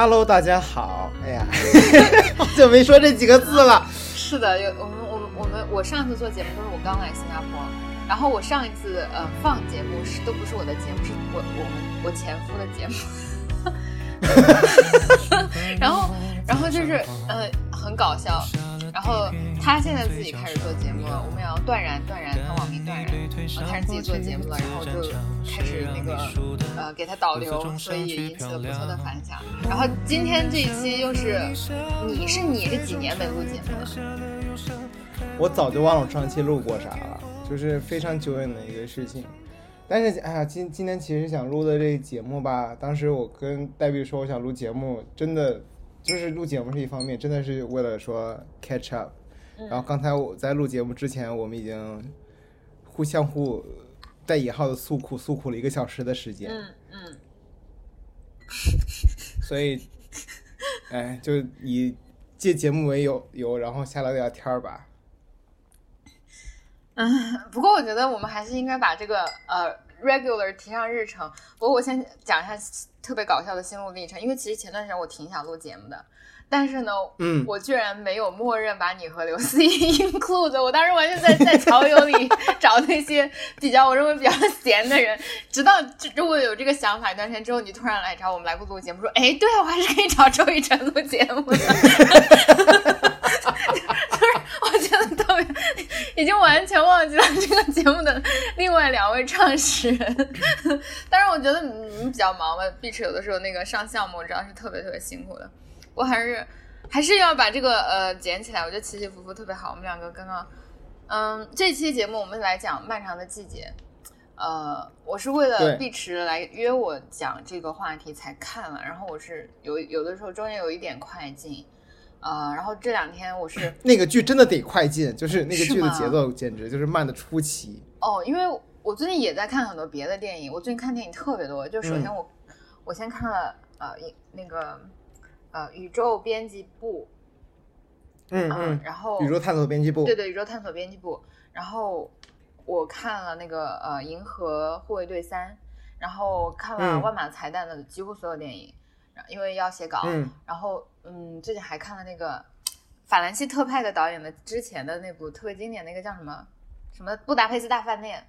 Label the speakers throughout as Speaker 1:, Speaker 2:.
Speaker 1: Hello，大家好。哎呀，就没说这几个字了。
Speaker 2: 是的，有我们我们我们我上次做节目都是我刚来新加坡，然后我上一次呃放节目是都不是我的节目，是我我们我前夫的节目。然后然后就是呃很搞笑。然后他现在自己开始做节目了，我们也要断然断然，他网名断然，开始自己做节目了，然后就开始那个呃给他导流，所以引起了不错的反响。然后今天这一期又是你是你是几年没录节目了？
Speaker 1: 我早就忘了上期录过啥了，就是非常久远的一个事情。但是哎呀，今今天其实想录的这个节目吧，当时我跟黛碧说我想录节目，真的。就是录节目是一方面，真的是为了说 catch up。然后刚才我在录节目之前，我们已经互相互带引号的诉苦诉苦了一个小时的时间。
Speaker 2: 嗯嗯。
Speaker 1: 所以，哎，就以借节目为由由，然后下来聊天儿吧。
Speaker 2: 嗯，不过我觉得我们还是应该把这个呃 regular 提上日程。不过我先讲一下。特别搞笑的心路历程，因为其实前段时间我挺想录节目的，但是呢，
Speaker 1: 嗯，
Speaker 2: 我居然没有默认把你和刘思怡 include，我当时完全在在潮友里 找那些比较我认为比较闲的人，直到如果有这个想法一段时间之后，你突然来找我们来录节目，说，哎，对啊，我还是可以找周雨辰录节目的。我觉得特别，已经完全忘记了这个节目的另外两位创始人。但是我觉得你比较忙吧，碧池有的时候那个上项目，我知道是特别特别辛苦的。我还是还是要把这个呃捡起来，我觉得起起伏伏特别好。我们两个刚刚，嗯，这期节目我们来讲《漫长的季节》。呃，我是为了碧池来约我讲这个话题才看了，然后我是有有的时候中间有一点快进。呃，然后这两天我是
Speaker 1: 那个剧真的得快进，就是那个剧的节奏简直就是慢的出奇。
Speaker 2: 哦，因为我最近也在看很多别的电影，我最近看电影特别多。就首先我我先看了呃一那个呃宇宙编辑部，
Speaker 1: 嗯嗯，
Speaker 2: 然后
Speaker 1: 宇宙探索编辑部，
Speaker 2: 对对宇宙探索编辑部。然后我看了那个呃银河护卫队三，然后看了万马彩蛋的几乎所有电影。因为要写稿，然后嗯，最近还看了那个法兰西特派的导演的之前的那部特别经典，那个叫什么什么《布达佩斯大饭店》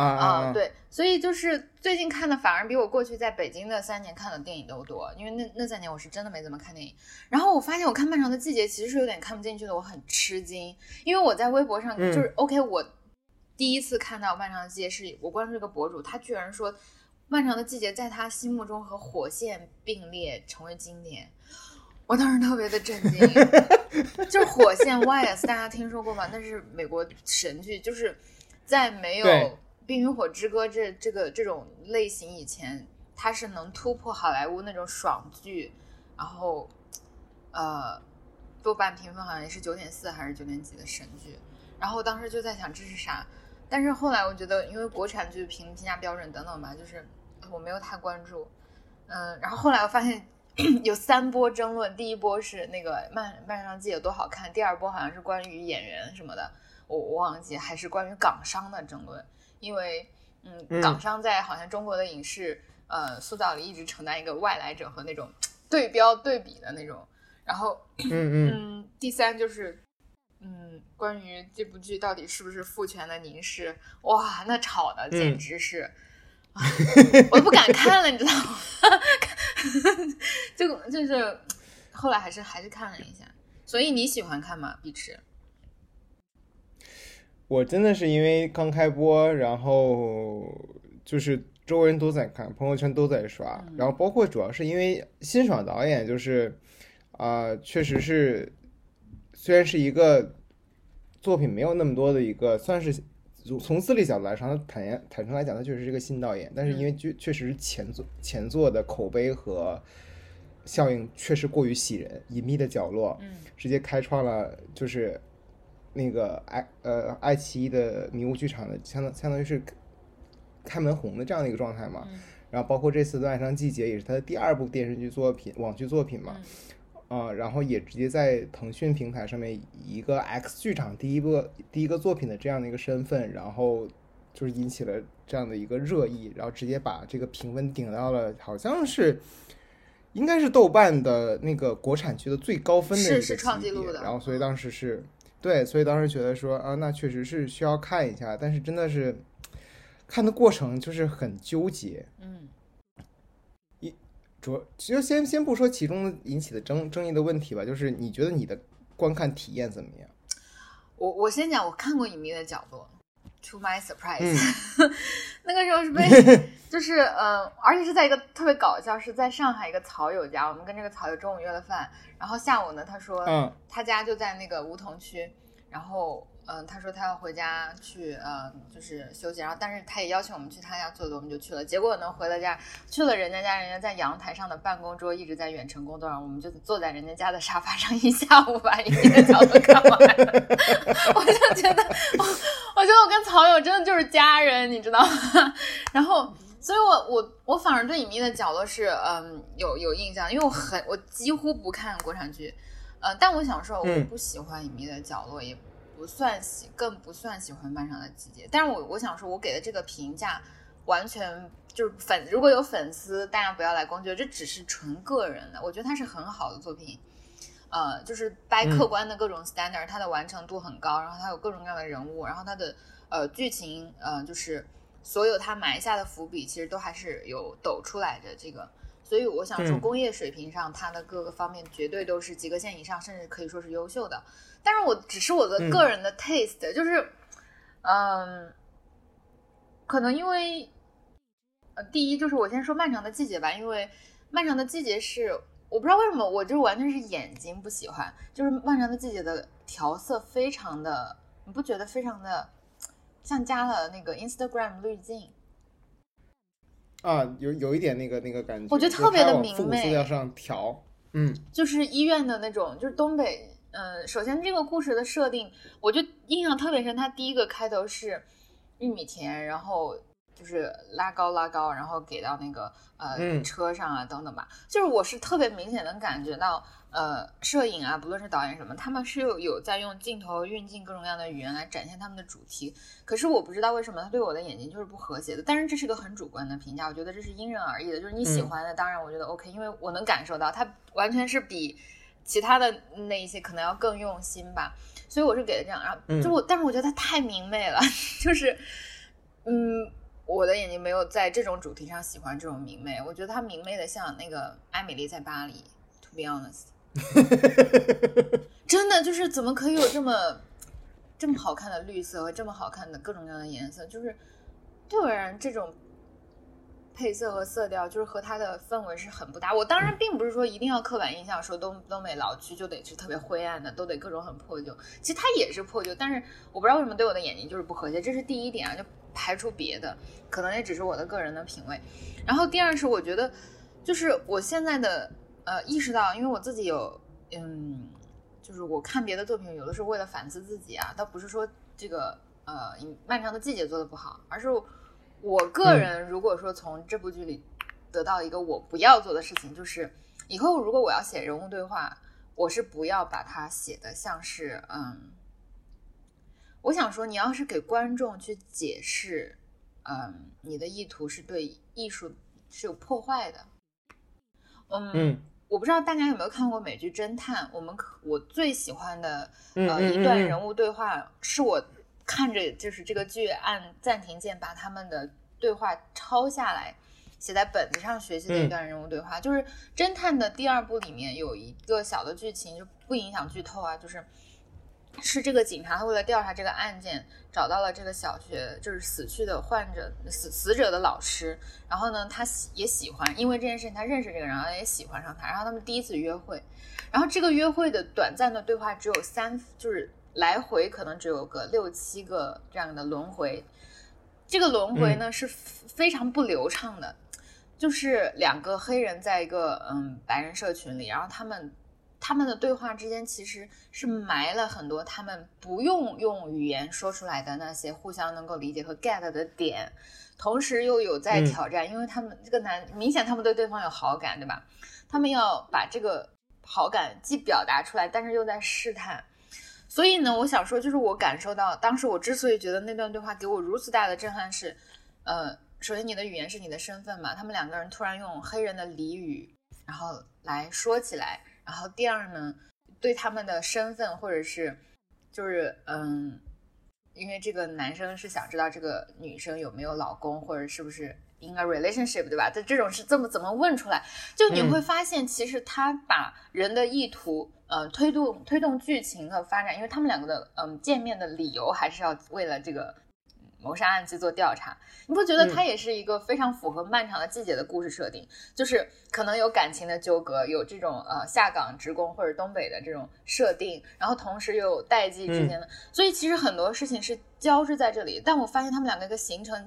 Speaker 1: 啊啊，
Speaker 2: 对，所以就是最近看的反而比我过去在北京的三年看的电影都多，因为那那三年我是真的没怎么看电影。然后我发现我看《漫长的季节》其实是有点看不进去的，我很吃惊，因为我在微博上就是 OK，我第一次看到《漫长的季节》是我关注这个博主，他居然说。漫长的季节在他心目中和火线并列成为经典，我当时特别的震惊。就是火线 YS，大家听说过吗？那是美国神剧，就是在没有《冰与火之歌》这这个这种类型以前，它是能突破好莱坞那种爽剧。然后，呃，豆瓣评分好像也是九点四还是九点几的神剧。然后当时就在想这是啥，但是后来我觉得，因为国产剧评评价标准等等吧，就是。我没有太关注，嗯，然后后来我发现 有三波争论，第一波是那个《漫漫长季》有多好看，第二波好像是关于演员什么的，我我忘记，还是关于港商的争论，因为嗯，港商在好像中国的影视呃塑造里一直承担一个外来者和那种对标对比的那种，然后
Speaker 1: 嗯
Speaker 2: 嗯，第三就是嗯，关于这部剧到底是不是父权的凝视，哇，那吵的简直是。我都不敢看了，你知道吗？就就是后来还是还是看了一下。所以你喜欢看吗？碧池？
Speaker 1: 我真的是因为刚开播，然后就是周围人都在看，朋友圈都在刷，然后包括主要是因为辛爽导演，就是啊，确实是虽然是一个作品没有那么多的一个，算是。从资历角度来说，他坦言坦诚来讲，他确实是个新导演，但是因为确确实是前作前作的口碑和效应确实过于喜人，隐秘的角落，
Speaker 2: 嗯，
Speaker 1: 直接开创了就是那个爱呃爱奇艺的迷雾剧场的相当相当于是开门红的这样的一个状态嘛，然后包括这次的《爱上季节》也是他的第二部电视剧作品网剧作品嘛。啊，然后也直接在腾讯平台上面以一个 X 剧场第一个第一个作品的这样的一个身份，然后就是引起了这样的一个热议，然后直接把这个评分顶到了好像是应该是豆瓣的那个国产剧的最高分的一个
Speaker 2: 是是创纪录的
Speaker 1: 然后所以当时是对，所以当时觉得说啊，那确实是需要看一下，但是真的是看的过程就是很纠结。
Speaker 2: 嗯
Speaker 1: 主其实先先不说其中引起的争争议的问题吧，就是你觉得你的观看体验怎么样？
Speaker 2: 我我先讲，我看过《隐秘的角落》，To my surprise，、
Speaker 1: 嗯
Speaker 2: 那个时候是被 就是呃，而且是在一个特别搞笑，是在上海一个草友家，我们跟这个草友中午约了饭，然后下午呢，他说
Speaker 1: 嗯
Speaker 2: 他家就在那个梧桐区，然后嗯、呃他说他要回家去呃就是休息，然后但是他也邀请我们去他家坐坐，我们就去了。结果呢，回了家去了人家家，人家在阳台上的办公桌一直在远程工作，然后我们就坐在人家家的沙发上一下午把《隐秘的角落》看完了。我就觉得，我我觉得我跟曹友真的就是家人，你知道吗？然后。所以我，我我反而对《隐秘的角落是嗯有有印象，因为我很我几乎不看国产剧，呃，但我想说我
Speaker 1: 嗯
Speaker 2: 不喜欢《隐秘的角落》，也不算喜，更不算喜欢《漫长的季节》。但是我我想说，我给的这个评价完全就是粉，如果有粉丝，大家不要来攻击我，这只是纯个人的。我觉得它是很好的作品，呃，就是掰
Speaker 1: 嗯
Speaker 2: 客观的各种 standard，、它的完成度很高，然后它有各种各样的人物，然后它的呃剧情，呃，就是所有它埋下的伏笔，其实都还是有抖出来的这个。所以我想说，
Speaker 1: 嗯
Speaker 2: 工业水平上，它的各个方面绝对都是及格线以上，甚至可以说是优秀的。但是我只是我的
Speaker 1: 嗯
Speaker 2: 个人的 taste，、就是，嗯，可能因为，呃，第一就是我先说漫长的季节吧，因为漫长的季节是我不知道为什么，我就完全是眼睛不喜欢，就是漫长的季节的调色非常的，你不觉得非常的像加了那个 Instagram 滤镜？
Speaker 1: 啊，有有一点那个那个感觉，
Speaker 2: 我觉得特别的明
Speaker 1: 媚往复古色
Speaker 2: 媚
Speaker 1: 调上调，嗯
Speaker 2: 就是医院的那种，就是东北。嗯，首先这个故事的设定，我就印象特别深。它第一个开头是玉米田，然后就是拉高拉高，然后给到那个呃、
Speaker 1: 嗯
Speaker 2: 车上啊等等吧。就是我是特别明显能感觉到，呃，摄影啊，不论是导演什么，他们是有有在用镜头运镜各种各样的语言来展现他们的主题。可是我不知道为什么他对我的眼睛就是不和谐的。但是这是个很主观的评价，我觉得这是因人而异的。就是你喜
Speaker 1: 嗯
Speaker 2: 欢的，当然我觉得 OK，因为我能感受到他完全是比其他的那一些可能要更用心吧。所以我是给的这样，然后
Speaker 1: 嗯
Speaker 2: 就我，但是我觉得它太明媚了，就是嗯。我的眼睛没有在这种主题上喜欢这种明媚，我觉得它明媚的像那个艾米丽在巴黎。To be honest，真的就是怎么可以有这么这么好看的绿色和这么好看的各种各样的颜色？就是对我而言，这种配色和色调就是和它的氛围是很不搭。我当然并不是说一定要刻板印象说东东北老区就得是特别灰暗的，都得各种很破旧。其实它也是破旧，但是我不知道为什么对我的眼睛就是不和谐，这是第一点啊，就排除别的，可能也只是我的个人的品味。然后第二是我觉得，就是我现在的呃意识到，因为我自己有嗯，就是我看别的作品，有的时候为了反思自己啊，倒不是说这个呃漫长的季节做的不好，而是我个人如果说从这部剧里得到一个我不要做的事情，就是以后如果我要写人物对话，我是不要把它写的像是嗯。我想说，你要是给观众去解释，嗯，你的意图是对艺术是有破坏的，嗯，
Speaker 1: 嗯
Speaker 2: 我不知道大家有没有看过美剧《侦探》，我们可我最喜欢的呃一段人物对话，是我看着就是这个剧按暂停键把他们的对话抄下来。写在本子上学习的一
Speaker 1: 嗯。
Speaker 2: 段人物对话，就是侦探的第二部里面有一个小的剧情，就不影响剧透啊，就是是这个警察他为了调查这个案件，找到了这个小学就是死去的患者死死者的老师，然后呢，他喜也喜欢，因为这件事情他认识这个人，然后也喜欢上他，然后他们第一次约会，然后这个约会的短暂的对话只有三，就是来回可能只有个六七个这样的轮回，这个轮回呢、是非常不流畅的，就是两个黑人在一个嗯白人社群里，然后他们他们的对话之间其实是埋了很多他们不用用语言说出来的那些互相能够理解和 get 的点，同时又有在
Speaker 1: 嗯
Speaker 2: 挑战，因为他们这个男明显他们对对方有好感，对吧？他们要把这个好感既表达出来，但是又在试探。所以呢，我想说，就是我感受到，当时我之所以觉得那段对话给我如此大的震撼是，呃，首先你的语言是你的身份嘛，他们两个人突然用黑人的俚语，然后来说起来。然后第二呢，对他们的身份或者是就是嗯，因为这个男生是想知道这个女生有没有老公或者是不是 in a relationship，对吧？这这种是这么怎么问出来？就你会发现，其实他把人的意图。呃，推动推动剧情的发展，因为他们两个的嗯见面的理由还是要为了这个谋杀案去做调查。你不觉得它也是一个非常符合漫长的季节的故事设定？就是可能有感情的纠葛，有这种呃下岗职工或者东北的这种设定，然后同时又有代际之间的，所以其实很多事情是交织在这里。但我发现他们两个一个形成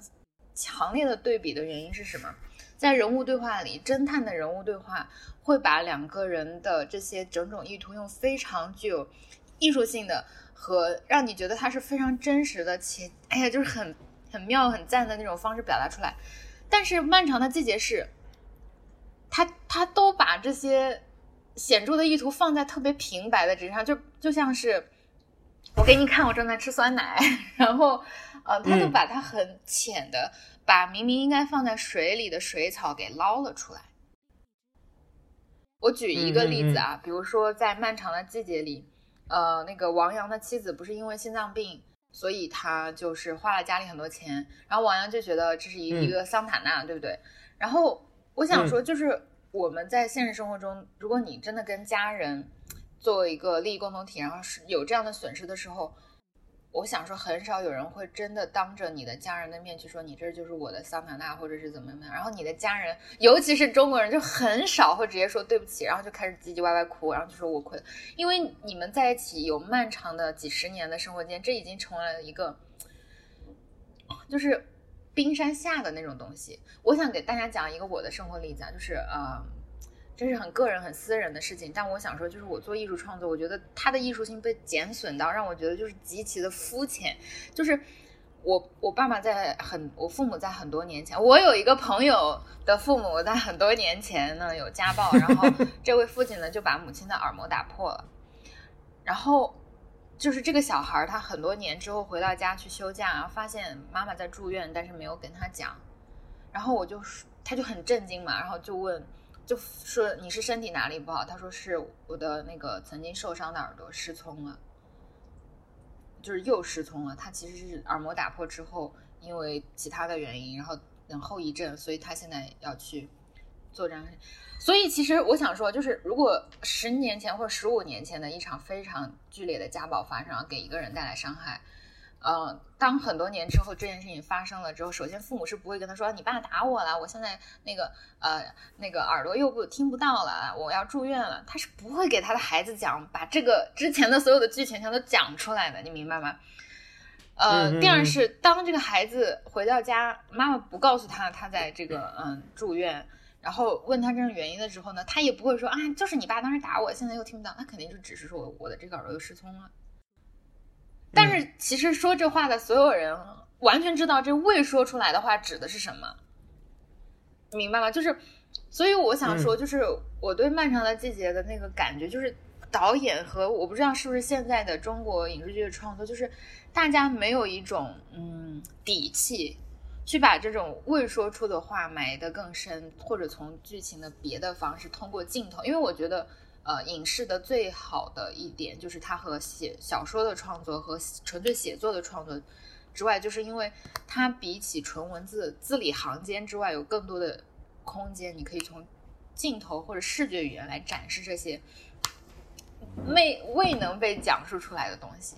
Speaker 2: 强烈的对比的原因是什么？在人物对话里，侦探的人物对话。会把两个人的这些种种意图用非常具有艺术性的和让你觉得它是非常真实的且哎呀就是很很妙很赞的那种方式表达出来。但是漫长的季节是，他他都把这些显著的意图放在特别平白的纸上，就就像是我给你看我正在吃酸奶，然后呃他就把它很浅的把明明应该放在水里的水草给捞了出来。我举一个例子啊，比如说在漫长的季节里，呃，那个王阳的妻子不是因为心脏病，所以他就是花了家里很多钱，然后王阳就觉得这是一一个桑塔纳，对不对？然后我想说，就是我们在现实生活中，如果你真的跟家人作为一个利益共同体，然后是有这样的损失的时候。我想说，很少有人会真的当着你的家人的面去说你这就是我的桑塔纳，或者是怎么怎么样。然后你的家人，尤其是中国人，就很少会直接说对不起，然后就开始唧唧歪歪哭，然后就说我亏。因为你们在一起有漫长的几十年的生活间，这已经成为了一个，就是冰山下的那种东西。我想给大家讲一个我的生活例子啊，就是呃。这是很个人、很私人的事情，但我想说，就是我做艺术创作，我觉得它的艺术性被减损到让我觉得就是极其的肤浅。就是我我爸爸在很，我父母在很多年前，我有一个朋友的父母在很多年前呢有家暴，然后 这位父亲呢就把母亲的耳膜打破了，然后就是这个小孩他很多年之后回到家去休假，发现妈妈在住院，但是没有跟他讲，然后我就他就很震惊嘛，然后就问。就说你是身体哪里不好？他说是我的那个曾经受伤的耳朵失聪了，就是又失聪了。他其实是耳膜打破之后，因为其他的原因，然后等后遗症，所以他现在要去做这样。所以其实我想说，就是如果十年前或者十五年前的一场非常剧烈的家暴发生，给一个人带来伤害。嗯，当很多年之后这件事情发生了之后，首先父母是不会跟他说你爸打我了，我现在那个呃那个耳朵又不听不到了，我要住院了。他是不会给他的孩子讲把这个之前的所有的剧情全都讲出来的，你明白吗？呃，第二是当这个孩子回到家，妈妈不告诉他他在这个嗯住院，然后问他这种原因的时候呢，他也不会说啊就是你爸当时打我，现在又听不到，他肯定就只是说我我的这个耳朵又失聪了。但是其实说这话的所有人完全知道这未说出来的话指的是什么，明白吗？就是，所以我想说，就是我对《漫长的季节》的那个感觉，就是导演和我不知道是不是现在的中国影视剧的创作，就是大家没有一种嗯底气去把这种未说出的话埋得更深，或者从剧情的别的方式通过镜头，因为我觉得。呃，影视的最好的一点就是它和写小说的创作和纯粹写作的创作之外，就是因为它比起纯文字字里行间之外，有更多的空间，你可以从镜头或者视觉语言来展示这些未未能被讲述出来的东西。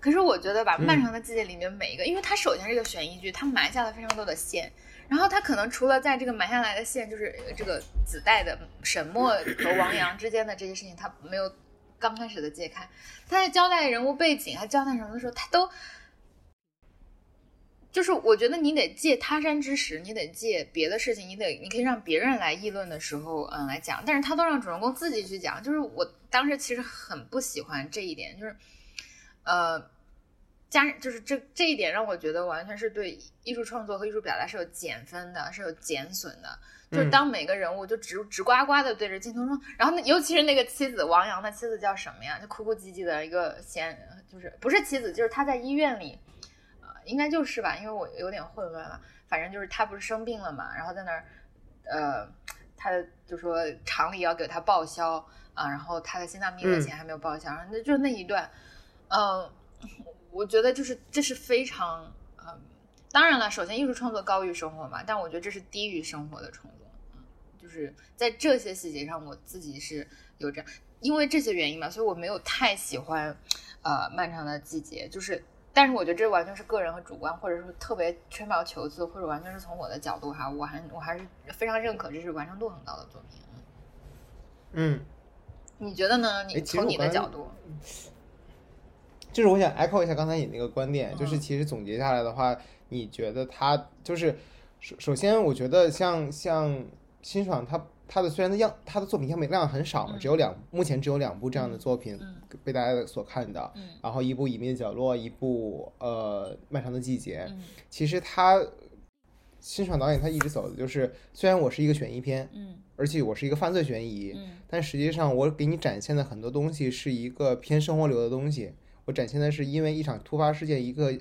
Speaker 2: 可是我觉得吧，《漫长的季节》里面每一个，因为它首先是一个悬疑剧，它埋下了非常多的线。然后他可能除了在这个埋下来的线，就是这个子代的沈墨和王阳之间的这些事情，他没有刚开始的揭开。他在交代人物背景，还交代什么的时候，他都就是我觉得你得借他山之石，你得借别的事情，你得你可以让别人来议论的时候，嗯，来讲。但是他都让主人公自己去讲，就是我当时其实很不喜欢这一点，就是呃。加就是这这一点让我觉得完全是对艺术创作和艺术表达是有减分的，是有减损的。就是当每个人物就直直呱呱的对着镜头说，然后那尤其是那个妻子王阳的妻子叫什么呀？就哭哭唧唧的一个闲，就是不是妻子，就是他在医院里，呃，应该就是吧，因为我有点混乱了。反正就是他不是生病了嘛，然后在那儿，呃，他的就说厂里要给他报销啊，然后他的心脏病的钱还没有报销，然后那就那一段，嗯，我觉得就是这是非常，嗯，当然了，首先艺术创作高于生活嘛，但我觉得这是低于生活的创作，嗯，就是在这些细节上，我自己是有这样，因为这些原因嘛，所以我没有太喜欢，呃，漫长的季节，就是。但是我觉得这完全是个人和主观，或者说特别吹毛求疵，或者完全是从我的角度哈，我还我还是非常认可这是完成度很高的作品。
Speaker 1: 嗯，
Speaker 2: 你觉得呢？你从你的角度，
Speaker 1: 就是我想 echo 一下刚才你那个观点，就是其实总结下来的话，你觉得他就是首首先，我觉得像像辛爽他。他的虽然的样，他的作品样本量很少嘛，只有两，目前只有两部这样的作品被大家所看到。然后一部《隐秘的角落》，一部呃《漫长的季节》。其实他辛爽导演他一直走的就是，虽然我是一个悬疑片，
Speaker 2: 嗯，
Speaker 1: 而且我是一个犯罪悬疑，
Speaker 2: 嗯，
Speaker 1: 但实际上我给你展现的很多东西是一个偏生活流的东西。我展现的是因为一场突发事件，一个。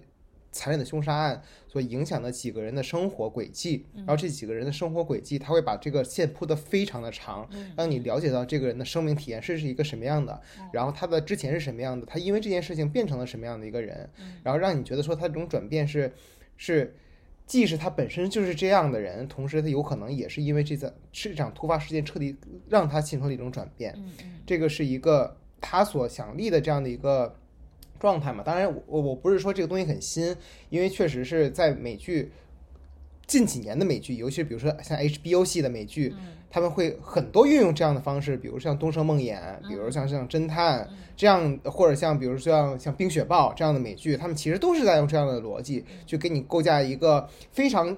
Speaker 1: 残忍的凶杀案所影响的几个人的生活轨迹，然后这几个人的生活轨迹，他会把这个线铺得非常的长，让你了解到这个人的生命体验是是一个什么样的，然后他的之前是什么样的，他因为这件事情变成了什么样的一个人，然后让你觉得说他这种转变是是，既是他本身就是这样的人，同时他有可能也是因为这次是一场突发事件彻底让他形成了一种转变，这个是一个他所想立的这样的一个。状态嘛，当然我我不是说这个东西很新，因为确实是在美剧近几年的美剧，尤其是比如说像 HBO 系的美剧，他们会很多运用这样的方式，比如像《东升梦魇》，比如像像侦探这样，或者像比如像像《冰雪暴》这样的美剧，他们其实都是在用这样的逻辑，去给你构架一个非常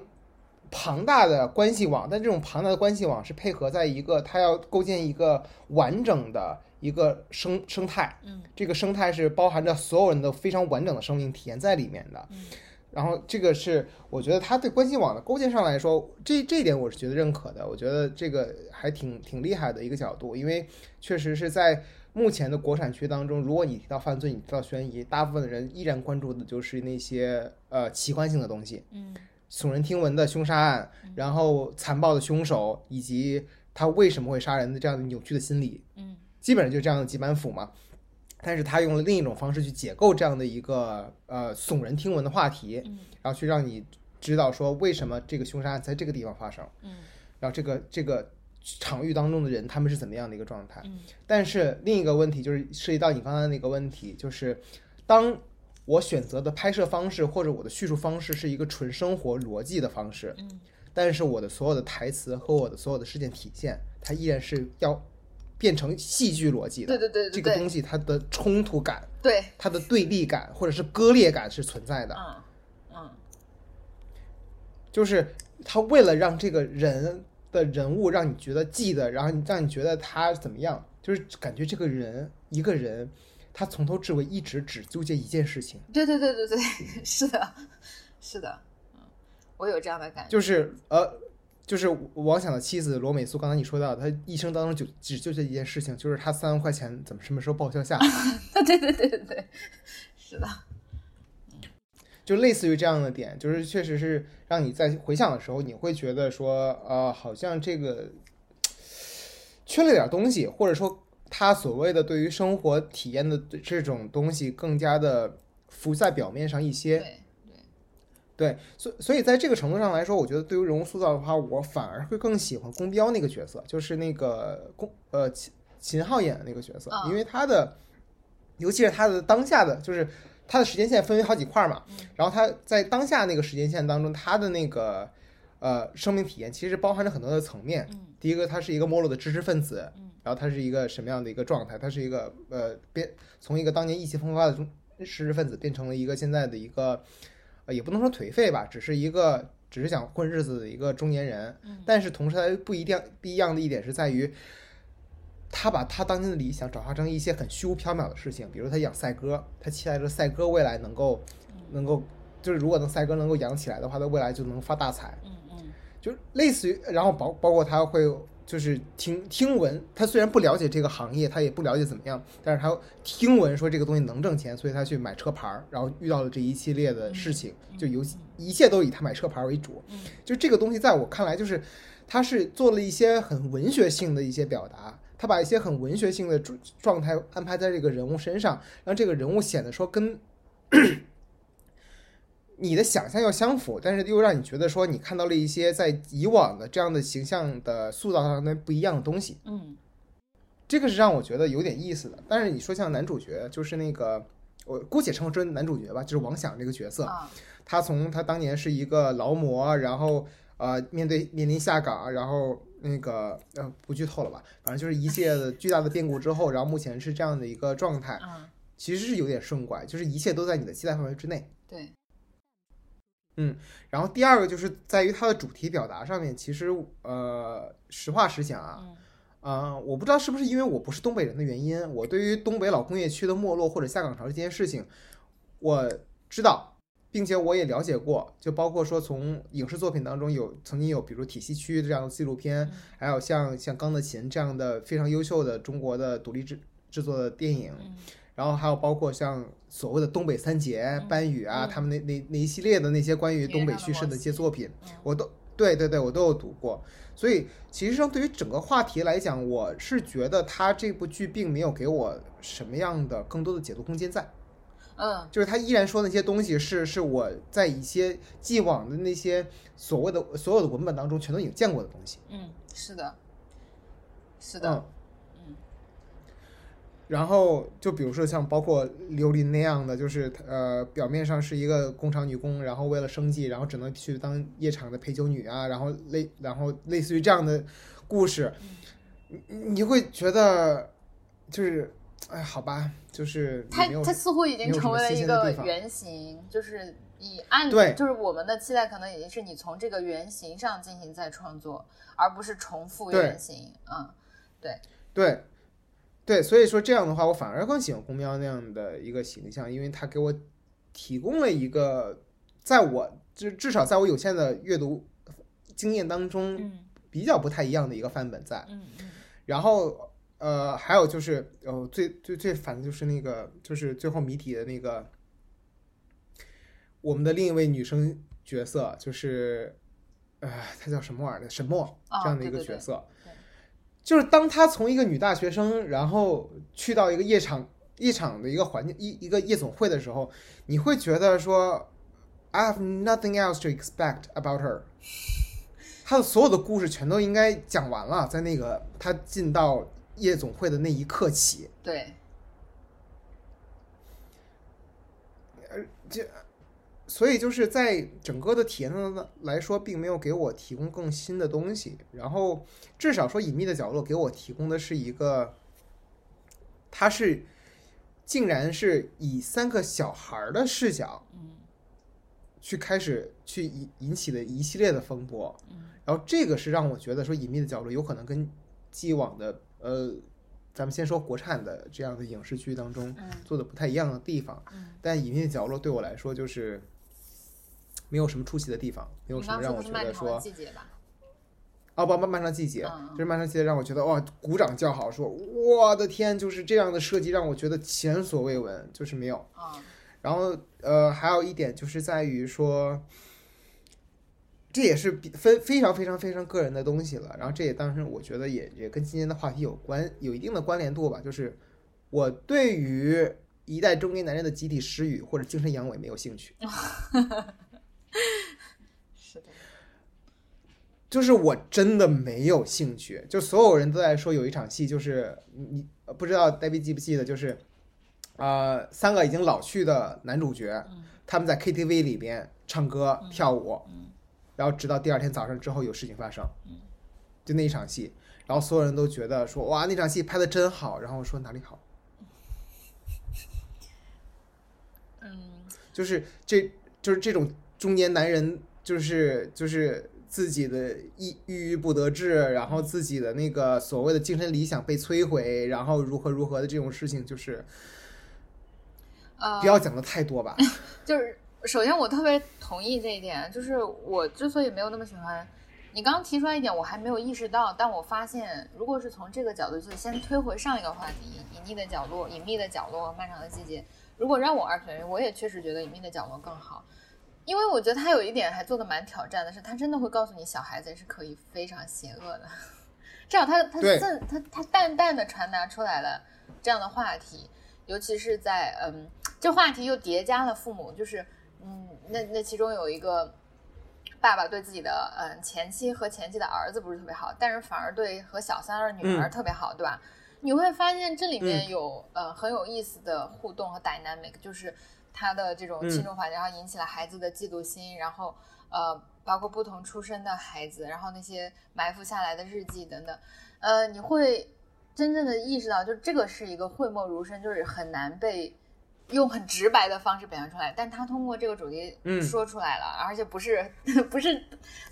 Speaker 1: 庞大的关系网，但这种庞大的关系网是配合在一个它要构建一个完整的。一个生生态，
Speaker 2: 嗯，
Speaker 1: 这个生态是包含着所有人的非常完整的生命体验在里面的，
Speaker 2: 嗯，
Speaker 1: 然后这个是我觉得他对关系网的构建上来说，这这一点我是觉得认可的，我觉得这个还挺挺厉害的一个角度，因为确实是在目前的国产剧当中，如果你提到犯罪，你提到悬疑，大部分的人依然关注的就是那些呃奇观性的东西，
Speaker 2: 嗯，
Speaker 1: 耸人听闻的凶杀案，然后残暴的凶手以及他为什么会杀人的这样的扭曲的心理，
Speaker 2: 嗯。
Speaker 1: 基本上就这样的几板斧嘛，但是他用了另一种方式去解构这样的一个呃耸人听闻的话题，然后去让你知道说为什么这个凶杀案在这个地方发生，
Speaker 2: 嗯，
Speaker 1: 然后这个这个场域当中的人他们是怎么样的一个状态，
Speaker 2: 嗯，
Speaker 1: 但是另一个问题就是涉及到你刚才那个问题，就是当我选择的拍摄方式或者我的叙述方式是一个纯生活逻辑的方式，
Speaker 2: 嗯，
Speaker 1: 但是我的所有的台词和我的所有的事件体现，它依然是要。变成戏剧逻辑的，
Speaker 2: 对对对，
Speaker 1: 这个东西它的冲突感，
Speaker 2: 对
Speaker 1: 它的对立感或者是割裂感是存在的。
Speaker 2: 嗯嗯，
Speaker 1: 就是他为了让这个人的人物让你觉得记得，然后让你觉得他怎么样，就是感觉这个人一个人，他从头至尾一直只纠结一件事情。
Speaker 2: 对对对对对，是的，是的，嗯，我有这样的感觉，
Speaker 1: 就是呃。就是王想的妻子罗美苏，刚才你说到，他一生当中就只就这一件事情，就是他三万块钱怎么什么时候报销下？
Speaker 2: 对对对对对，是的，
Speaker 1: 就类似于这样的点，就是确实是让你在回想的时候，你会觉得说，呃，好像这个缺了点东西，或者说他所谓的对于生活体验的这种东西更加的浮在表面上一些。对，所所以在这个程度上来说，我觉得对于人物塑造的话，我反而会更喜欢宫彪那个角色，就是那个宫呃秦秦昊演的那个角色，因为他的，尤其是他的当下的，就是他的时间线分为好几块嘛，然后他在当下那个时间线当中，他的那个呃生命体验其实包含着很多的层面。第一个，他是一个没落的知识分子，然后他是一个什么样的一个状态？他是一个呃变从一个当年意气风发的中知识分子，变成了一个现在的一个。也不能说颓废吧，只是一个只是想混日子的一个中年人。但是同时他不一定不一样的一点是在于，他把他当今的理想转化成一些很虚无缥缈的事情，比如他养赛鸽，他期待着赛鸽未来能够能够，就是如果能赛鸽能够养起来的话，他未来就能发大财。
Speaker 2: 嗯嗯，
Speaker 1: 就类似于，然后包包括他会。就是听听闻，他虽然不了解这个行业，他也不了解怎么样，但是他听闻说这个东西能挣钱，所以他去买车牌儿，然后遇到了这一系列的事情，就有一切都以他买车牌为主。就这个东西，在我看来，就是他是做了一些很文学性的一些表达，他把一些很文学性的状状态安排在这个人物身上，让这个人物显得说跟你的想象要相符，但是又让你觉得说你看到了一些在以往的这样的形象的塑造上的不一样的东西。
Speaker 2: 嗯
Speaker 1: 这个是让我觉得有点意思的。但是你说像男主角，就是那个我姑且称之为男主角吧，就是王响这个角色，
Speaker 2: 啊
Speaker 1: 他从他当年是一个劳模，然后呃面对面临下岗，然后那个呃不剧透了吧，反正就是一系列的巨大的变故之后，然后目前是这样的一个状态，
Speaker 2: 嗯，
Speaker 1: 其实是有点顺拐，就是一切都在你的期待范围之内。
Speaker 2: 对，
Speaker 1: 然后第二个就是在于它的主题表达上面，其实呃实话实讲啊，
Speaker 2: 嗯
Speaker 1: 啊、我不知道是不是因为我不是东北人的原因，我对于东北老工业区的没落或者下岗潮这件事情，我知道，并且我也了解过，就包括说从影视作品当中有曾经有，比如体系区这样的纪录片，
Speaker 2: 嗯
Speaker 1: 还有像像《钢的琴》这样的非常优秀的中国的独立制制作的电影，
Speaker 2: 嗯
Speaker 1: 然后还有包括像所谓的东北三杰、班宇啊，
Speaker 2: 嗯
Speaker 1: 他们那那那一系列的那些关于东北叙事的一些作品，
Speaker 2: 嗯
Speaker 1: 我都对对对，我都有读过。所以其实上对于整个话题来讲，我是觉得他这部剧并没有给我什么样的更多的解读空间在，
Speaker 2: 嗯
Speaker 1: 就是他依然说那些东西是是我在一些既往的那些所谓的所有的文本当中全都已经见过的东西。
Speaker 2: 嗯，是的，是的，
Speaker 1: 嗯。然后就比如说像包括刘琳那样的，就是呃表面上是一个工厂女工，然后为了生计，然后只能去当夜场的陪酒女啊，然后类然后类似于这样的故事，你你会觉得就是哎好吧，就是
Speaker 2: 它
Speaker 1: 也没有
Speaker 2: 它似乎已经成为了一个原型，就是以按
Speaker 1: 对。
Speaker 2: 就是我们的期待可能已经是你从这个原型上进行再创作，而不是重复原型。嗯，
Speaker 1: 对，对，所以说这样的话，我反而更喜欢宫喵那样的一个形象，因为他给我提供了一个，在我至至少在我有限的阅读经验当中
Speaker 2: 嗯
Speaker 1: 比较不太一样的一个范本在。
Speaker 2: 嗯嗯
Speaker 1: 然后呃，还有就是呃，最最最烦的就是那个就是最后谜底的那个我们的另一位女生角色，就是呃，她叫什么玩意儿的沈墨
Speaker 2: 哦
Speaker 1: 这样的一个
Speaker 2: 对对对
Speaker 1: 角色。
Speaker 2: 对
Speaker 1: 就是当她从一个女大学生，然后去到一个夜场夜场的一个环境一一个夜总会的时候，你会觉得说，I have nothing else to expect about her。她的所有的故事全都应该讲完了，在那个她进到夜总会的那一刻起，
Speaker 2: 对，
Speaker 1: 所以就是在整个的体验上来说，并没有给我提供更新的东西。然后至少说，隐秘的角落给我提供的是一个，它是竟然是以三个小孩儿的视角
Speaker 2: 嗯
Speaker 1: 去开始去引引起的一系列的风波。
Speaker 2: 嗯
Speaker 1: 然后这个是让我觉得说，隐秘的角落有可能跟既往的呃，咱们先说国产的这样的影视剧当中
Speaker 2: 嗯
Speaker 1: 做的不太一样的地方。
Speaker 2: 嗯，
Speaker 1: 但隐秘的角落对我来说就是没有什么出奇的地方，没有什么让我觉得说？哦不漫漫长季节，就是漫长季节让我觉得哇鼓掌叫好，说我的天，就是这样的设计让我觉得前所未闻，就是没有。
Speaker 2: 啊
Speaker 1: 然后呃还有一点就是在于说。这也是比非非常非常非常个人的东西了，然后这也当时我觉得也也跟今天的话题有关，有一定的关联度吧。就是我对于一代中年男人的集体失语或者精神阳痿没有兴趣，
Speaker 2: 是的，
Speaker 1: 就是我真的没有兴趣。就所有人都在说有一场戏，就是你不知道戴维记不记得，就是呃三个已经老去的男主角，
Speaker 2: 嗯。
Speaker 1: 他们在 KTV 里边唱歌跳舞，
Speaker 2: 嗯。
Speaker 1: 然后直到第二天早上之后有事情发生，
Speaker 2: 嗯。
Speaker 1: 就那一场戏，然后所有人都觉得说哇那场戏拍的真好，然后说哪里好，
Speaker 2: 嗯。
Speaker 1: 就是这就是这种中年男人，就是就是自己的抑郁郁不得志，然后自己的那个所谓的精神理想被摧毁，然后如何如何的这种事情，就是
Speaker 2: 呃
Speaker 1: 不，要讲的太多吧。
Speaker 2: 就是首先我特别同意这一点，就是我之所以没有那么喜欢。你刚刚提出来一点，我还没有意识到，但我发现，如果是从这个角度，就先推回上一个话题，隐秘的角落、隐秘的角落、漫长的季节。如果让我二选一，我也确实觉得隐秘的角落更好。因为我觉得他有一点还做的蛮挑战的，是他真的会告诉你小孩子是可以非常邪恶的，这样他他自他他淡淡的传达出来了这样的话题，尤其是在嗯，这话题又叠加了父母，就是嗯，那那其中有一个爸爸对自己的嗯前妻和前妻的儿子不是特别好，但是反而对和小三儿女儿特别好，对吧？你会发现这里面有呃很有意思的互动和 dynamic，就是。他的这种轻重缓急，然后引起了孩子的嫉妒心，然后呃，包括不同出身的孩子，然后那些埋伏下来的日记等等，呃，你会真正的意识到，就这个是一个讳莫如深，就是很难被。用很直白的方式表现出来，但他通过这个主题说出来了，而且不是 不是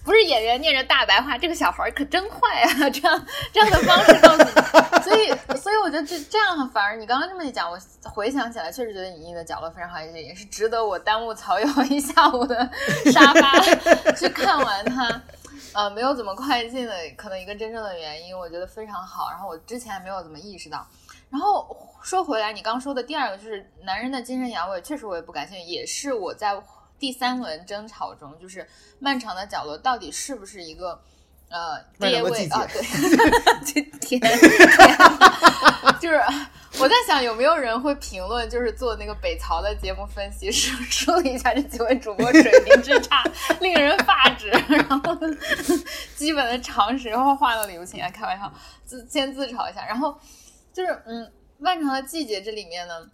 Speaker 2: 不是演员念着大白话，这个小孩可真坏啊！这样这样的方式告诉你，所以所以我觉得这这样反而你刚刚这么一讲，我回想起来确实觉得隐隐的角落非常好，也也是值得我耽误曹友一下午的沙发去看完它。呃，没有怎么快进的可能一个真正的原因，我觉得非常好。然后我之前没有怎么意识到，然后。说回来，你刚说的第二个就是男人的精神阳痿，确实我也不感兴趣，也是我在第三轮争吵中，就是漫长的角落到底是不是一个呃爹位啊？对，天，就是我在想有没有人会评论，就是做那个北曹的节目分析，说说一下这几位主播水平之差，令人发指，然后基本的常识，然后话都理不清，开玩笑，自先自嘲一下，然后就是嗯。漫长的季节这里面呢，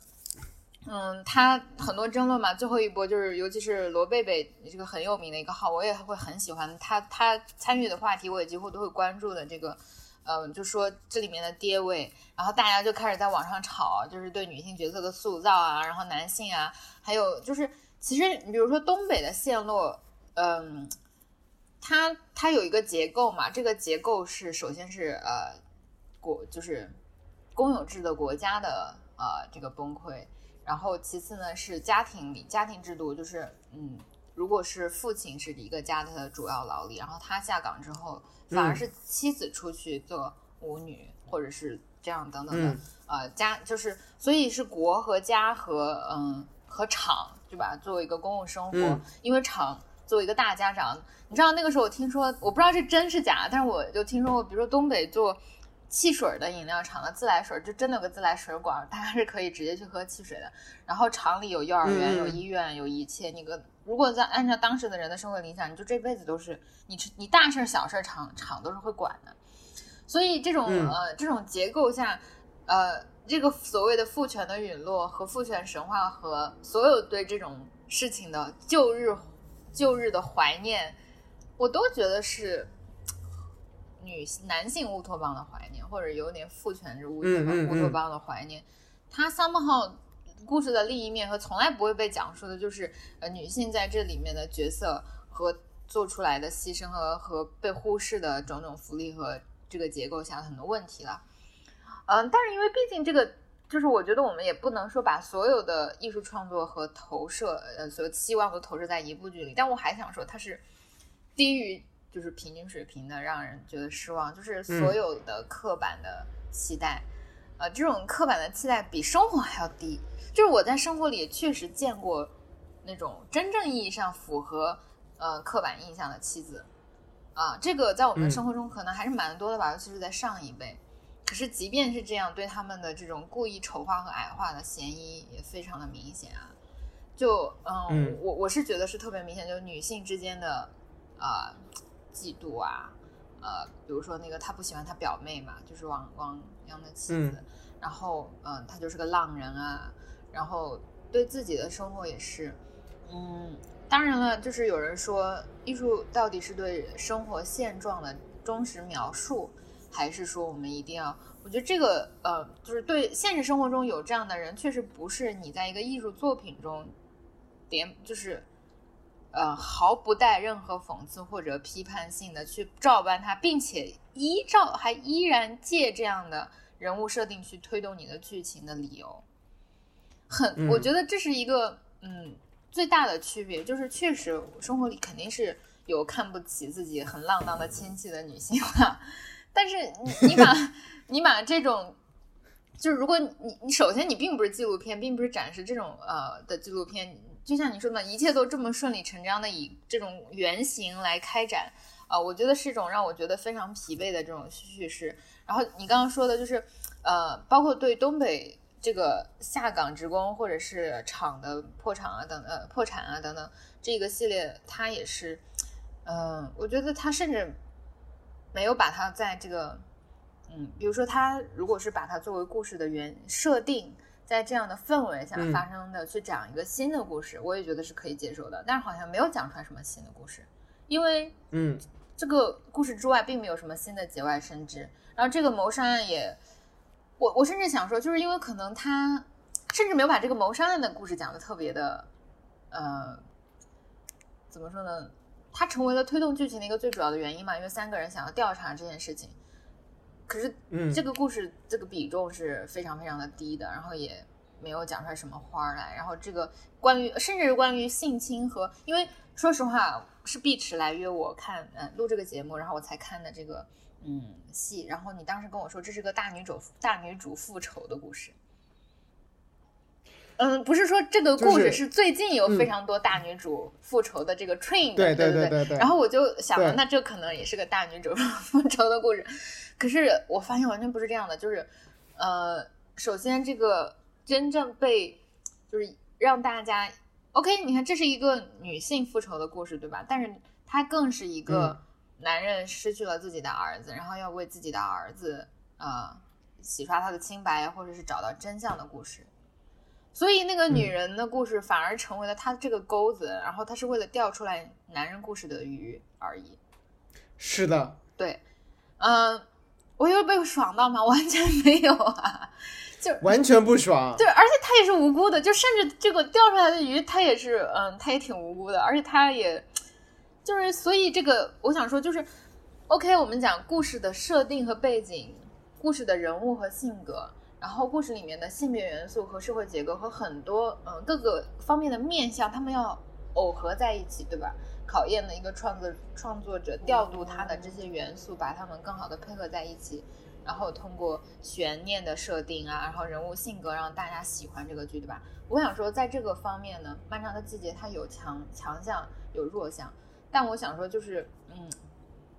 Speaker 2: 嗯，他很多争论嘛。最后一波就是，尤其是罗贝贝这个很有名的一个号，我也会很喜欢他。他参与的话题我也几乎都会关注的。这个，嗯，就说这里面的爹位，然后大家就开始在网上吵，就是对女性角色的塑造啊，然后男性啊，还有就是，其实你比如说东北的线路，嗯，它它有一个结构嘛，这个结构是首先是呃国就是。公有制的国家的呃这个崩溃，然后其次呢是家庭里家庭制度，就是嗯，如果是父亲是一个家的主要劳力，然后他下岗之后，反而是妻子出去做舞女，或者是这样等等的呃家，就是所以是国和家和嗯和厂对吧？作为一个公共生活，因为厂作为一个大家长，你知道那个时候我听说，我不知道是真是假，但是我就听说过，比如说东北做。汽水的饮料厂的自来水就真的有个自来水管，大家是可以直接去喝汽水的。然后厂里有幼儿园、有医院、有一切。你个如果在按照当时的人的生活理想，你就这辈子都是你你大事小事厂厂都是会管的。所以这种呃这种结构下，呃这个所谓的父权的陨落和父权神话和所有对这种事情的旧日旧日的怀念，我都觉得是。女男性乌托邦的怀念，或者有点父权制乌托邦乌托邦的怀念，它三号号故事的另一面和从来不会被讲述的，就是呃女性在这里面的角色和做出来的牺牲和和被忽视的种种福利和这个结构下的很多问题了。嗯，但是因为毕竟这个，就是我觉得我们也不能说把所有的艺术创作和投射，呃，所有期望都投射在一部剧里。但我还想说，它是低于。就是平均水平的，让人觉得失望。就是所有的刻板的期待，呃，这种刻板的期待比生活还要低。就是我在生活里确实见过那种真正意义上符合呃刻板印象的妻子，啊，这个在我们生活中可能还是蛮多的吧，尤其是在上一辈。可是即便是这样，对他们的这种故意丑化和矮化的嫌疑也非常的明显啊。就嗯，我我是觉得是特别明显，就是女性之间的啊。嫉妒啊，呃，比如说那个他不喜欢他表妹嘛，就是王王阳的妻子，然后嗯，他就是个浪人啊，然后对自己的生活也是，嗯，当然了，就是有人说艺术到底是对生活现状的忠实描述，还是说我们一定要？我觉得这个呃，就是对现实生活中有这样的人，确实不是你在一个艺术作品中点就是。呃，毫不带任何讽刺或者批判性的去照搬它，并且依照还依然借这样的人物设定去推动你的剧情的理由，很，我觉得这是一个嗯最大的区别，就是确实生活里肯定是有看不起自己很浪荡的亲戚的女性化，但是你你把 你把这种，就是如果你你首先你并不是纪录片，并不是展示这种呃的纪录片。就像你说的，一切都这么顺理成章的以这种原型来开展，啊，我觉得是一种让我觉得非常疲惫的这种叙事。然后你刚刚说的就是，呃，包括对东北这个下岗职工或者是厂的破产啊等呃破产啊等等这个系列，它也是，嗯，我觉得它甚至没有把它在这个，嗯，比如说它如果是把它作为故事的原设定。在这样的氛围下发生的，去讲一个新的故事，我也觉得是可以接受的。但是好像没有讲出来什么新的故事，因为
Speaker 1: 嗯，
Speaker 2: 这个故事之外并没有什么新的节外生枝。然后这个谋杀案也，我我甚至想说，就是因为可能他甚至没有把这个谋杀案的故事讲的特别的，呃，怎么说呢？它成为了推动剧情的一个最主要的原因嘛？因为三个人想要调查这件事情。可是，这个故事这个比重是非常非常的低的，然后也没有讲出来什么花来。然后这个关于，甚至是关于性侵和，因为说实话是碧池来约我看，嗯，录这个节目，然后我才看的这个嗯戏。然后你当时跟我说这是个大女主大女主复仇的故事。嗯，不是说这个故事是最近有非常多大女主复仇的这个 train，
Speaker 1: 对
Speaker 2: 对
Speaker 1: 对对对。
Speaker 2: 然后我就想了，那这可能也是个大女主 复仇的故事。可是我发现完全不是这样的，就是，呃，首先这个真正被就是让大家 OK，你看这是一个女性复仇的故事，对吧？但是它更是一个男人失去了自己的儿子，然后要为自己的儿子呃洗刷他的清白，或者是找到真相的故事。所以那个女人的故事反而成为了他这个钩子，然后他是为了钓出来男人故事的鱼而已。
Speaker 1: 是的，
Speaker 2: 对，嗯。我有被爽到吗？完全没有啊，就
Speaker 1: 完全不爽。
Speaker 2: 对，而且他也是无辜的，就甚至这个钓出来的鱼，他也是，嗯，他也挺无辜的，而且他也，就是所以这个，我想说就是，OK，我们讲故事的设定和背景，故事的人物和性格，然后故事里面的性别元素和社会结构和很多嗯各个方面的面相，他们要耦合在一起，对吧？考验的一个创作创作者调度他的这些元素，把他们更好的配合在一起，然后通过悬念的设定啊，然后人物性格让大家喜欢这个剧，对吧？我想说，在这个方面呢，《漫长的季节》它有强强项，有弱项，但我想说，就是嗯，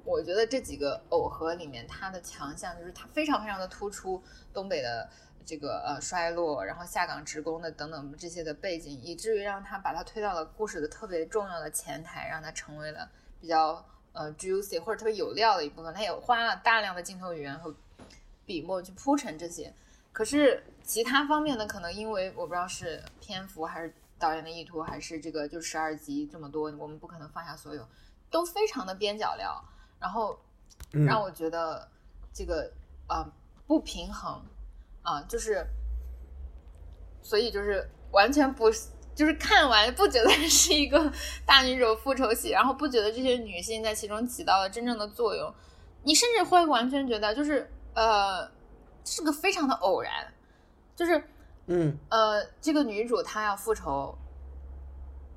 Speaker 2: 我觉得这几个耦合里面，它的强项就是它非常非常的突出东北的。这个呃衰落，然后下岗职工的等等这些的背景，以至于让他把他推到了故事的特别重要的前台，让他成为了比较呃 juicy 或者特别有料的一部分。他也花了大量的镜头语言和笔墨去铺陈这些。可是其他方面呢，可能因为我不知道是篇幅还是导演的意图，还是这个就十二集这么多，我们不可能放下所有，都非常的边角料，然后让我觉得这个啊不平衡。啊，就是，所以就是完全不是，就是看完不觉得 是一个大女主复仇戏，然后不觉得这些女性在其中起到了真正的作用，你甚至会完全觉得就是呃，是个非常的偶然，就是
Speaker 1: 嗯
Speaker 2: 呃，这个女主她要复仇，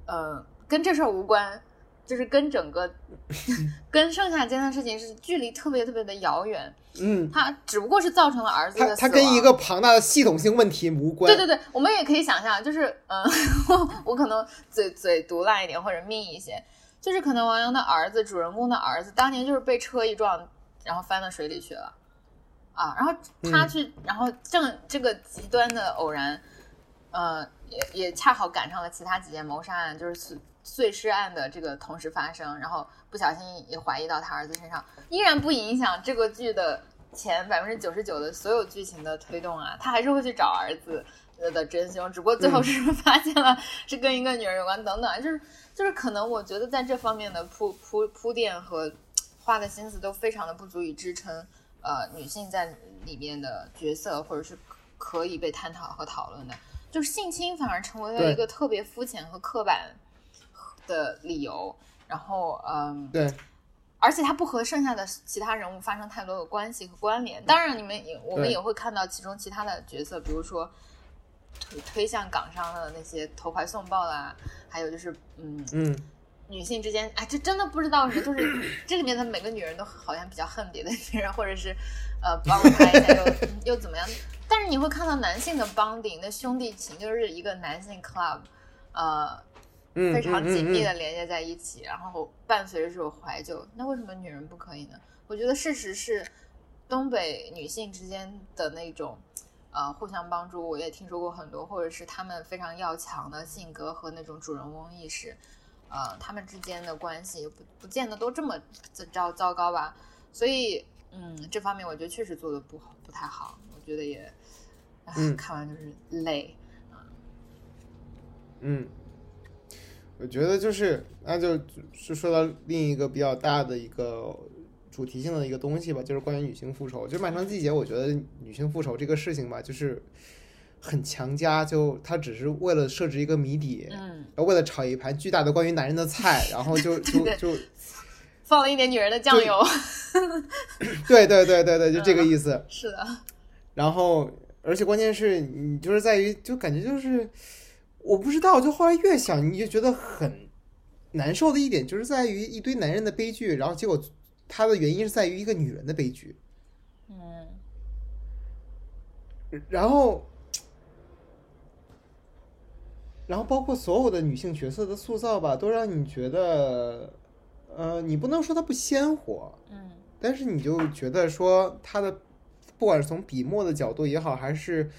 Speaker 2: 呃，跟这事儿无关。就是跟整个，跟剩下这件事情是距离特别特别的遥远。
Speaker 1: 嗯，
Speaker 2: 他只不过是造成了儿子的
Speaker 1: 死亡。他跟一个庞大的系统性问题无关。
Speaker 2: 对对对，我们也可以想象，就是嗯，我可能嘴嘴毒辣一点或者命一些，就是可能王阳的儿子，主人公的儿子，当年就是被车一撞，然后翻到水里去了啊，然后他去，然后正这个极端的偶然，呃，也也恰好赶上了其他几件谋杀案，就是。碎尸案的这个同时发生，然后不小心也怀疑到他儿子身上，依然不影响这个剧的前百分之九十九的所有剧情的推动啊，他还是会去找儿子的真凶，只不过最后是发现了是跟一个女人有关，等等，就是就是可能我觉得在这方面的铺铺铺垫和花的心思都非常的不足以支撑，呃，女性在里面的角色或者是可以被探讨和讨论的，就是性侵反而成为了一个特别肤浅和刻板。的理由，然后嗯，
Speaker 1: 对，
Speaker 2: 而且他不和剩下的其他人物发生太多的关系和关联。当然，你们也我们也会看到其中其他的角色，比如说推推向港商的那些投怀送抱啦，还有就是嗯
Speaker 1: 嗯，
Speaker 2: 女性之间，哎，这真的不知道是，就是 这里面的每个女人都好像比较恨别的女人，或者是呃帮他一下又又怎么样？但是你会看到男性的帮顶，那兄弟情就是一个男性 club。呃
Speaker 1: 嗯
Speaker 2: 非常紧密的连接在一起，然后伴随着这种怀旧。那为什么女人不可以呢？我觉得事实是，东北女性之间的那种呃互相帮助，我也听说过很多，或者是她们非常要强的性格和那种主人翁意识，呃，她们之间的关系不不见得都这么糟糟糕吧。所以，嗯，这方面我觉得确实做的不好，不太好。我觉得也，唉
Speaker 1: 嗯
Speaker 2: 看完就是累。
Speaker 1: 嗯，我觉得就是，那就就说到另一个比较大的一个主题性的一个东西吧，就是关于女性复仇。就《漫长季节》，我觉得女性复仇这个事情吧，就是很强加，就它只是为了设置一个谜底，
Speaker 2: 嗯，
Speaker 1: 然后为了炒一盘巨大的关于男人的菜，然后就 就
Speaker 2: 对
Speaker 1: 就，
Speaker 2: 放了一点女人的酱油。
Speaker 1: 对对对对对，就这个意思。
Speaker 2: 是的，
Speaker 1: 然后，而且关键是你就是在于，就感觉就是，我不知道，就后来越想，你就觉得很难受的一点，就是在于一堆男人的悲剧，然后结果他的原因是在于一个女人的悲剧，
Speaker 2: 嗯。
Speaker 1: 然后，然后包括所有的女性角色的塑造吧，都让你觉得，呃，你不能说它不鲜活，
Speaker 2: 嗯
Speaker 1: 但是你就觉得说他的，不管是从笔墨的角度也好，还是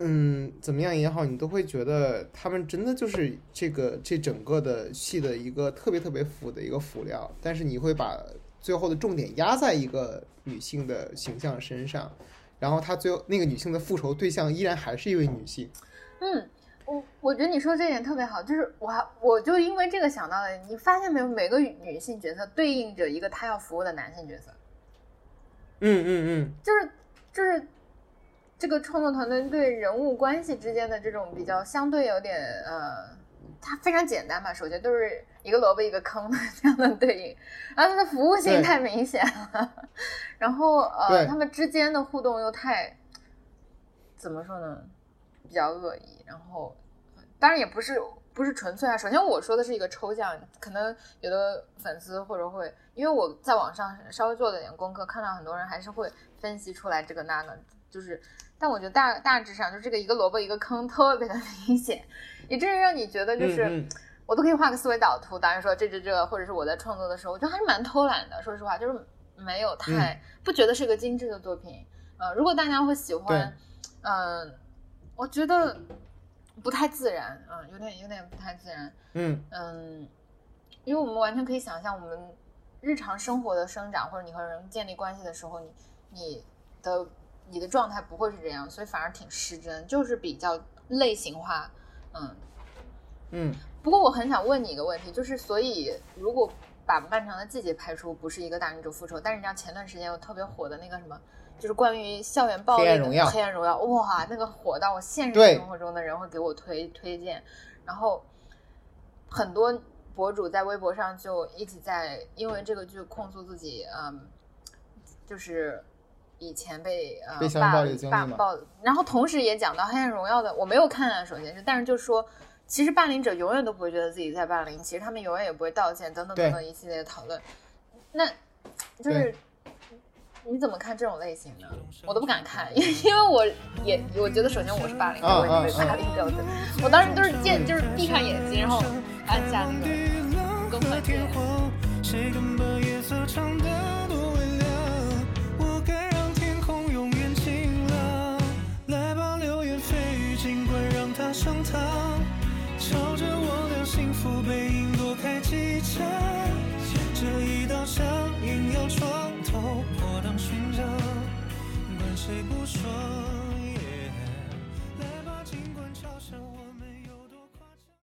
Speaker 1: 嗯怎么样也好，你都会觉得他们真的就是这个这整个的戏的一个特别特别辅的一个辅料。但是你会把最后的重点压在一个女性的形象身上，然后她最后那个女性的复仇对象依然还是一位女性。
Speaker 2: 嗯，我我觉得你说这点特别好，就是我还我就因为这个想到了，你发现没有，每个女性角色对应着一个她要服务的男性角色，
Speaker 1: 嗯嗯
Speaker 2: 就是就是这个创作团队对人物关系之间的这种比较相对有点呃，它非常简单吧，首先都是一个萝卜一个坑的这样的对应，然后它的服务性太明显了，然后呃，他们之间的互动又太怎么说呢，比较恶意，然后当然也不是不是纯粹啊。首先我说的是一个抽象，可能有的粉丝或者会，因为我在网上稍微做了点功课，看到很多人还是会分析出来这个那个，就是，但我觉得大大致上就这个一个萝卜一个坑特别的明显，以至于让你觉得
Speaker 1: 嗯，
Speaker 2: 就是。
Speaker 1: 嗯嗯
Speaker 2: 我都可以画个思维导图，当然说这这这，或者是我在创作的时候，我觉得还是蛮偷懒的。说实话，就是没有太、不觉得是个精致的作品。呃，如果大家会喜欢，嗯、我觉得不太自然，嗯、有点有点不太自然，
Speaker 1: 嗯
Speaker 2: 嗯，因为我们完全可以想象，我们日常生活的生长，或者你和人建立关系的时候，你你的你的状态不会是这样，所以反而挺失真，就是比较类型化，嗯。
Speaker 1: 嗯
Speaker 2: 不过我很想问你一个问题，就是所以如果把《漫长的季节》拍出不是一个大女主复仇，但是你知道前段时间有特别火的那个什么，就是关于校园暴力的
Speaker 1: 黑暗荣耀
Speaker 2: 黑暗荣耀，哇，那个火到我现实生活中的人会给我推推荐，然后很多博主在微博上就一直在因为这个剧控诉自己，嗯，就是。以前被呃
Speaker 1: 被校园
Speaker 2: 霸
Speaker 1: 暴力经历嘛
Speaker 2: 霸暴，然后同时也讲到《黑暗荣耀》的，我没有看啊，首先是，但是就说其实霸凌者永远都不会觉得自己在霸凌，其实他们永远也不会道歉，等等等等一系列的讨论。那就是你怎么看这种类型呢？我都不敢看，因为因为我也我觉得首先我是霸凌者，
Speaker 1: 啊
Speaker 2: 我也是霸凌者，我我当时都是见就是闭上眼睛，然后按下那个更换键。
Speaker 3: 荒唐朝着我的幸福背影躲开几场这一道伤硬要床头破浪寻找管谁不说？耶来吧尽管嘲笑我。